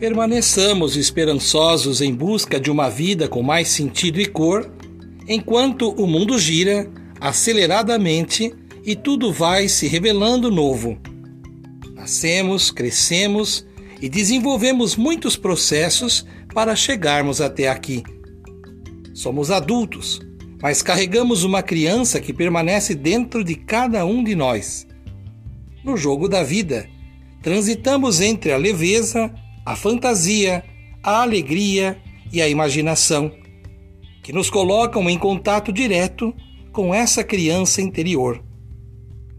Permaneçamos esperançosos em busca de uma vida com mais sentido e cor, enquanto o mundo gira aceleradamente e tudo vai se revelando novo. Nascemos, crescemos e desenvolvemos muitos processos para chegarmos até aqui. Somos adultos, mas carregamos uma criança que permanece dentro de cada um de nós. No jogo da vida, transitamos entre a leveza, a fantasia, a alegria e a imaginação, que nos colocam em contato direto com essa criança interior.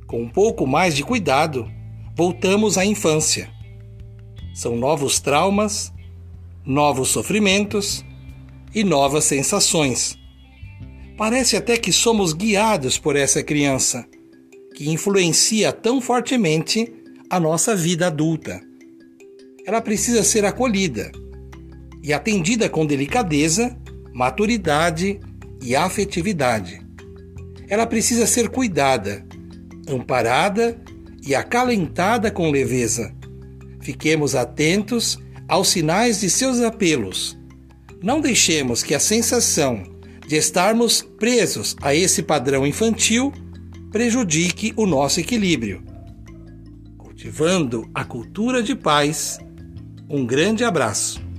Com um pouco mais de cuidado, voltamos à infância. São novos traumas, novos sofrimentos e novas sensações. Parece até que somos guiados por essa criança, que influencia tão fortemente a nossa vida adulta ela precisa ser acolhida e atendida com delicadeza, maturidade e afetividade. Ela precisa ser cuidada, amparada e acalentada com leveza. Fiquemos atentos aos sinais de seus apelos. Não deixemos que a sensação de estarmos presos a esse padrão infantil prejudique o nosso equilíbrio. Cultivando a cultura de paz um grande abraço.